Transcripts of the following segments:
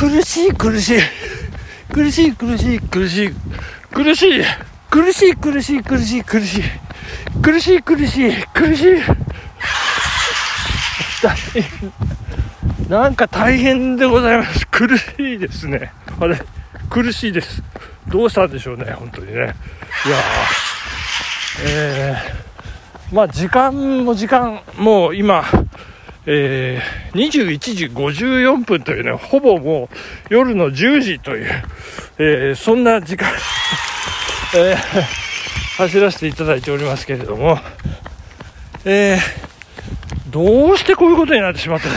苦しい苦しい。苦しい苦しい苦しい。苦しい。苦しい苦しい苦しい苦しい。苦しい苦しい苦しい。なんか大変でございます。苦しいですね。あれ苦しいです。どうしたんでしょうね本当にね。いやえー、まあ時間も時間もう今えー、21時54分というね、ほぼもう夜の10時という、えー、そんな時間 えー、走らせていただいておりますけれども、え、どうしてこういうことになってしまったの？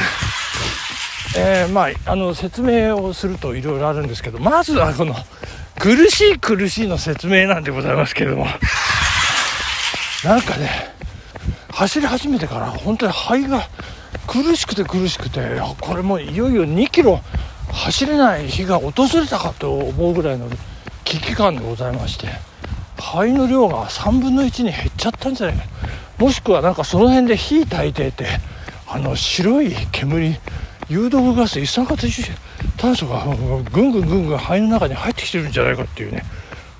え、まあ、あの、説明をするといろいろあるんですけど、まずはこの、苦しい苦しいの説明なんでございますけれども、なんかね、走り始めてから本当に肺が苦しくて苦しくて、これもいよいよ2キロ走れない日が訪れたかと思うぐらいの危機感でございまして肺の量が3分の1に減っちゃったんじゃないか。もしくはなんかその辺で火焚いててあの白い煙有毒ガス一酸化炭素がぐんぐんぐんぐん肺の中に入ってきてるんじゃないかっていうね。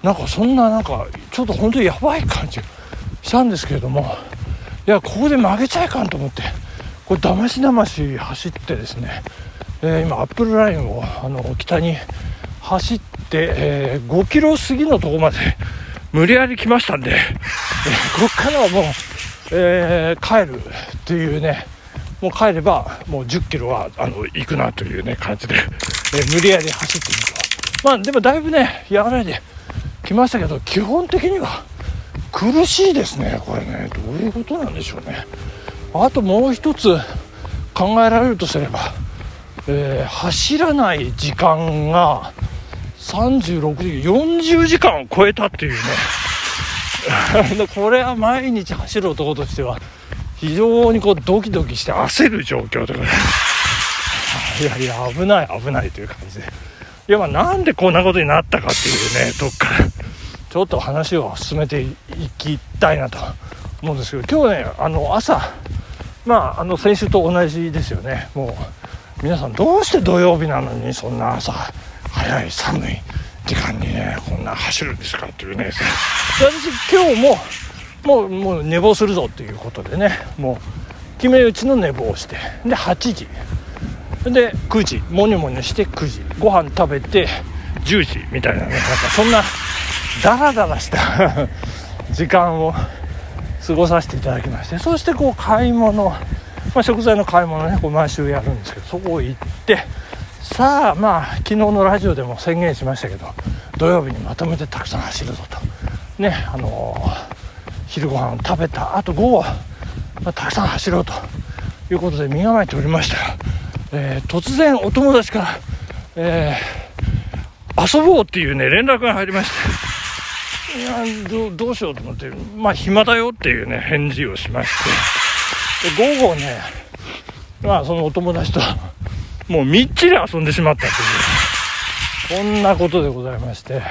なんかそんななんかちょっと本当にやばい感じしたんですけれどもいやここで曲げちゃいかんと思って。これだましだまし走ってですね、えー、今アップルラインをあの北に走って、えー、5キロ過ぎのとこまで無理やり来ましたんで、えー、こっからはもう、え、帰るっていうねもう帰ればもう1 0キロはあの行くなというね感じで、え、無理やり走ってみるとまあでもだいぶね和らないできましたけど基本的には苦しいですねこれね。どういうことなんでしょうね。あともう一つ考えられるとすれば、えー、走らない時間が36時40時間を超えたっていうね。これは毎日走る男としては非常にこうドキドキして焦る状況とかねいやいや危ない危ないという感じで。いやまあなんでこんなことになったかっていうねとっから。ちょっと話を進めていきたいなと思うんですけど今日ねあの朝まああの先週と同じですよね。もう皆さんどうして土曜日なのにそんな朝早い寒い時間にねこんな走るんですかっていうね。私今日ももうもう寝坊するぞっていうことでねもう決め打ちの寝坊をしてで8時。で9時。モニョモニョして9時。ご飯食べて10時みたいなね。なんかそんなダラダラした 時間を過ごさせていただきましてそしてこう買い物、まあ、食材の買い物ねこう毎週やるんですけどそこ行ってさあまあ昨日のラジオでも宣言しましたけど土曜日にまとめてたくさん走るぞと。ねあのー、昼ご飯を食べたあと午後、まあ、たくさん走ろうと。いうことで身構えておりましたら、えー、突然お友達から、えー、遊ぼうっていうね連絡が入りまして。いやどどうしようと思ってまあ暇だよっていうね返事をしまして。で午後ねまあそのお友達ともうみっちり遊んでしまったというこんなことでございまして。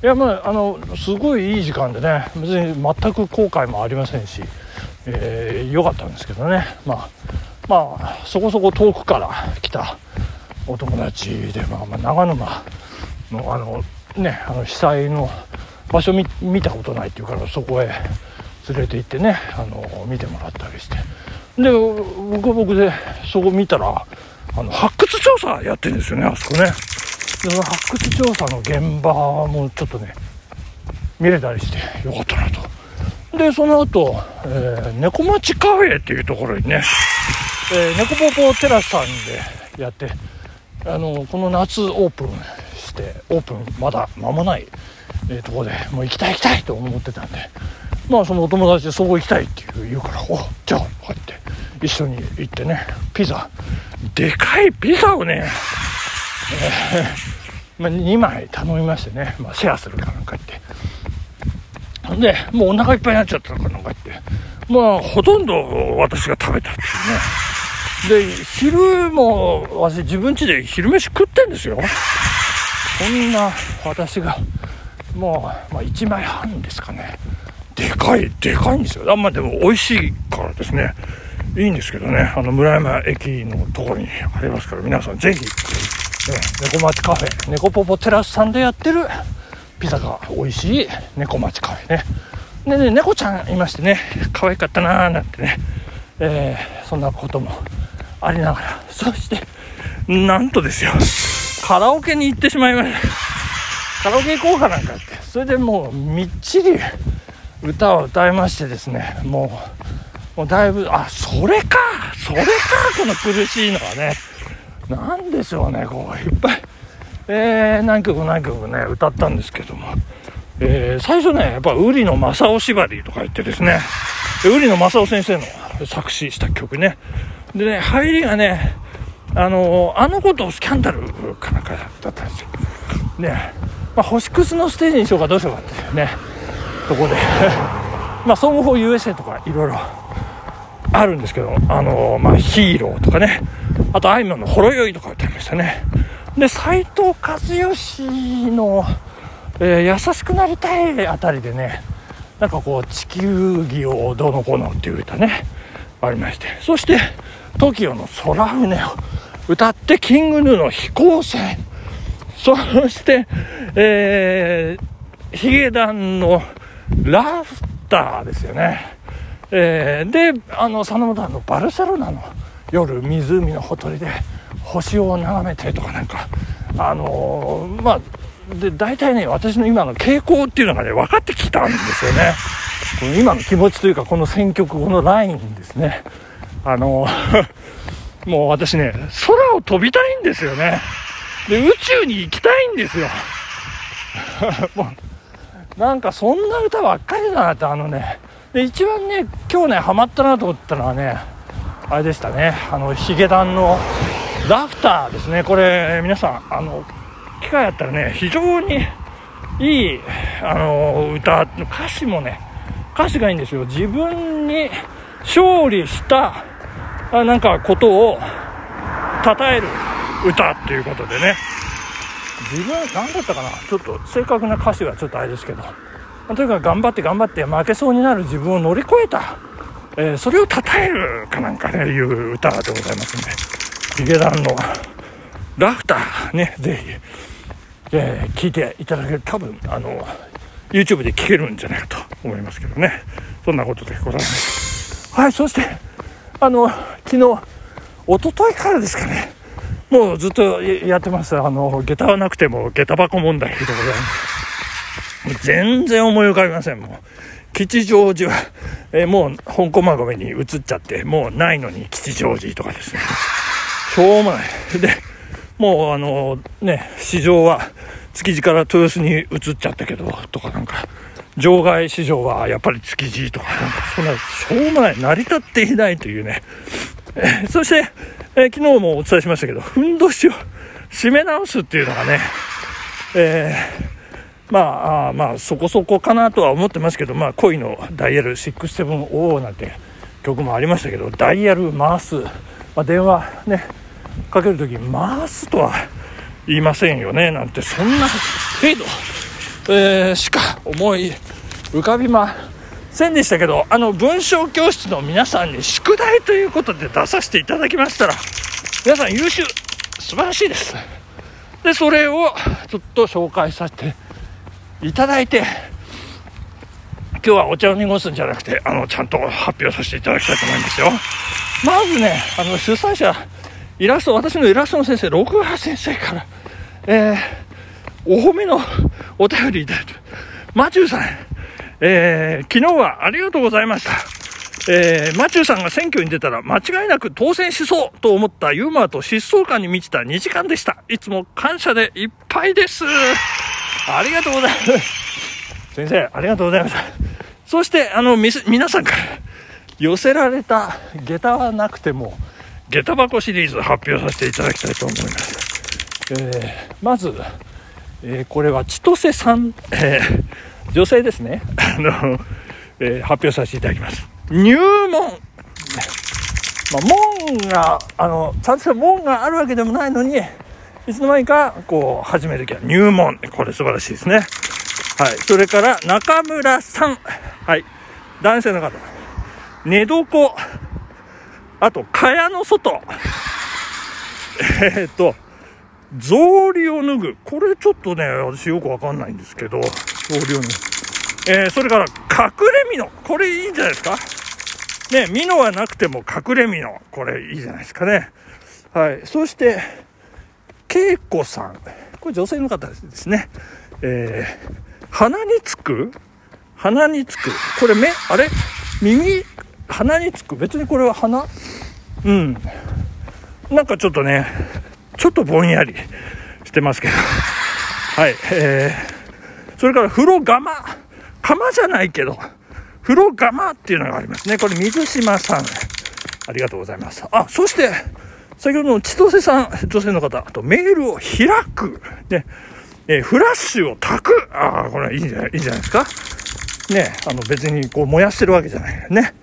いやまああのすごいいい時間でね別に全く後悔もありませんし、えー、かったんですけどね。まあまあそこそこ遠くから来たお友達で、まあ、まあ長沼のあのねあの被災の場所見たことないっていうからそこへ連れて行ってねあの見てもらったりして。で僕は僕でそこ見たらあの発掘調査やってるんですよねあそこね。でその発掘調査の現場もちょっとね見れたりしてよかったなと。でその後、えー、猫町カフェっていうところにね、えー、猫ポポテラスさんでやってあのこの夏オープンしてオープンまだ間もない、えー、とこでもう行きたい行きたいと思ってたんでまあそのお友達でそこ行きたいって言うからおじゃあこうやって一緒に行ってねピザ。でかいピザをね、えー、まあ、2枚頼みましてね、まあ、シェアするかなんか言って。でもうお腹いっぱいになっちゃったのかなんか言って。まあほとんど私が食べたっていうね。で昼も私自分家で昼飯食ってんですよ。そんな私がもう、まあ、1枚半ですかね。でかいでかいんですよ。あんま、でも美味しいからですね。いいんですけどね、あの村山駅のところにありますから、皆さんぜひ、猫町カフェ猫ポポテラスさんでやってるピザが美味しい猫町カフェね。でね猫ちゃんいましてね可愛かったなーなんてね、えー、そんなこともありながら。そしてなんとですよ。カラオケに行ってしまいました。カラオケ行こうかなんかって。それでもうみっちり歌を歌いましてですね。もうもうだいぶあそれかそれかこの苦しいのはね。何でしょうねこういっぱい、えー、何曲何曲ね歌ったんですけども、えー、最初ねやっぱ瓜野正夫縛りとか言ってですね。瓜野正夫先生の作詞した曲ね。でね入りがねあのあのことスキャンダルかなんかだったんですよ。ねまあ、星屑のステージにしようかどうしようかっていうねとこで。まあ総合法 USA とかいろいろあるんですけどあのまあヒーローとかね。あとあいみょんのほろ酔いとか歌いましたね。で斎藤和義の、えー、優しくなりたいあたりでねなんかこう地球儀をどうのこうのっていう歌ねありまして。そして TOKIO の空船を歌ってキングヌーの飛行船。そして、えー、ヒゲダンのラフターですよね。えー、で、あの、佐野団のバルセロナの夜、湖のほとりで星を眺めてとかなんか、あのー、まあ、で、大体ね、私の今の傾向っていうのがね、分かってきたんですよね。こ の今の気持ちというか、この選曲、このラインですね。あのー、もう私ね、空を飛びたいんですよね。で、宇宙に行きたいんですよ。もう、なんかそんな歌ばっかりだなって、あのね、で、一番ね、今日ね、ハマったなと思ったのはね、あれでしたね、あの、ヒゲダンのラフターですね。これ、皆さん、あの、機会あったらね、非常にいい、あの、歌、歌詞もね、歌詞がいいんですよ。自分に勝利した、あなんかことを称える歌っていうことでね。自分何だったかな。ちょっと正確な歌詞はちょっとあれですけど。とにかく頑張って頑張って負けそうになる自分を乗り越えた、えー、それを称えるかなんかねいう歌でございますんで。ヒゲダンのラフターねぜひ、えー、聞いていただける。多分あの YouTube で聴けるんじゃないかと思いますけどね。そんなことでございます。はいそしてあの昨日一昨日からですかね。もうずっとやってます。あの、下駄はなくても下駄箱問題でございます。全然思い浮かびません、もう。吉祥寺は、えもう香港まごめに移っちゃって、もうないのに吉祥寺とかですね。しょうもない。で、もうあのね、市場は築地から豊洲に移っちゃったけど、とかなんか、場外市場はやっぱり築地とか、なんかそんな、しょうもない、成り立っていないというね。え そして、えー、昨日もお伝えしましたけど、ふんどしを締め直すっていうのがね、えー、まあ、あまあ、そこそこかなとは思ってますけど、まあ、恋のダイヤル670なんて曲もありましたけど、ダイヤル回す、まあ、電話ね、かけるとき回すとは言いませんよね、なんて、そんな程度、えー、しか思い浮かびませんでしたけど、あの、文章教室の皆さんに宿題ということで出させていただきましたら、皆さん優秀、素晴らしいです。で、それをちょっと紹介させていただいて、今日はお茶を濁すんじゃなくて、あの、ちゃんと発表させていただきたいと思いますよ。まずね、あの、主催者、イラスト、私のイラストの先生、六波先生から、えー、お褒めのお便りいただいて、マチューさん、えー、昨日はありがとうございました。えー、マチューさんが選挙に出たら間違いなく当選しそうと思ったユーモアと疾走感に満ちた2時間でした。いつも感謝でいっぱいです。ありがとうございます。先生、ありがとうございました。そして、あの、み、皆さんから寄せられた下駄はなくても、下駄箱シリーズ発表させていただきたいと思います。えー、まず、えー、これは千歳さん、えー女性ですね。あの、えー、発表させていただきます。入門まあ、門が、あの、ちゃんとした門があるわけでもないのに、いつの間にか、こう、始めるきは入門。これ素晴らしいですね。はい。それから、中村さん。はい。男性の方。寝床。あと、蚊帳の外。えー、っと、草履を脱ぐ。これちょっとね、私よくわかんないんですけど、草履を脱ぐ。えー、それから、隠れ身の。これいいんじゃないですか？ね、ミノはなくても隠れ身の。これいいじゃないですかね。はい。そして、恵子さん。これ女性の方ですね。えー、鼻につく？鼻につく。これ目？あれ？耳鼻につく。別にこれは鼻？うん。なんかちょっとね、ちょっとぼんやりしてますけど。はい。えー、それから風呂釜。釜じゃないけど、風呂釜っていうのがありますね。これ水島さん。ありがとうございます。あ、そして、先ほどの千歳さん、女性の方、あとメールを開く。ね。えー、フラッシュを焚く。ああ、これいいんじゃない、いいじゃないですか？ね、あの別にこう燃やしてるわけじゃないね。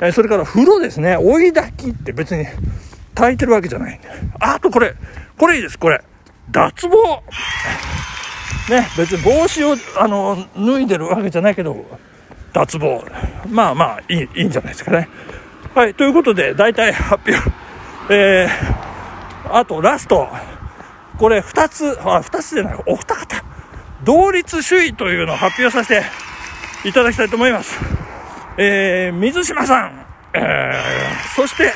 えー、それから風呂ですね。追い焚きって別に炊いてるわけじゃない。あとこれ、これいいです、これ。脱帽。ね、別に帽子を、あの、脱いでるわけじゃないけど、脱帽。まあまあ、いい、いいんじゃないですかね。はい、ということで、大体発表。えー、あとラスト。これ2つ、あ、2つじゃない、お二方。同率首位というのを発表させていただきたいと思います。えー、水島さん、えー、そして、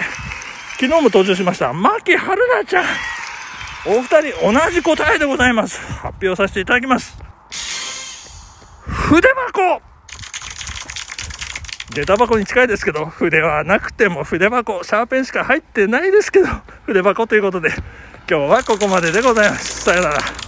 昨日も登場しました、牧春菜ちゃん。お二人同じ答えでございます。発表させていただきます。筆箱下駄箱に近いですけど、筆はなくても筆箱、シャーペンしか入ってないですけど、筆箱ということで、今日はここまででございます。さよなら。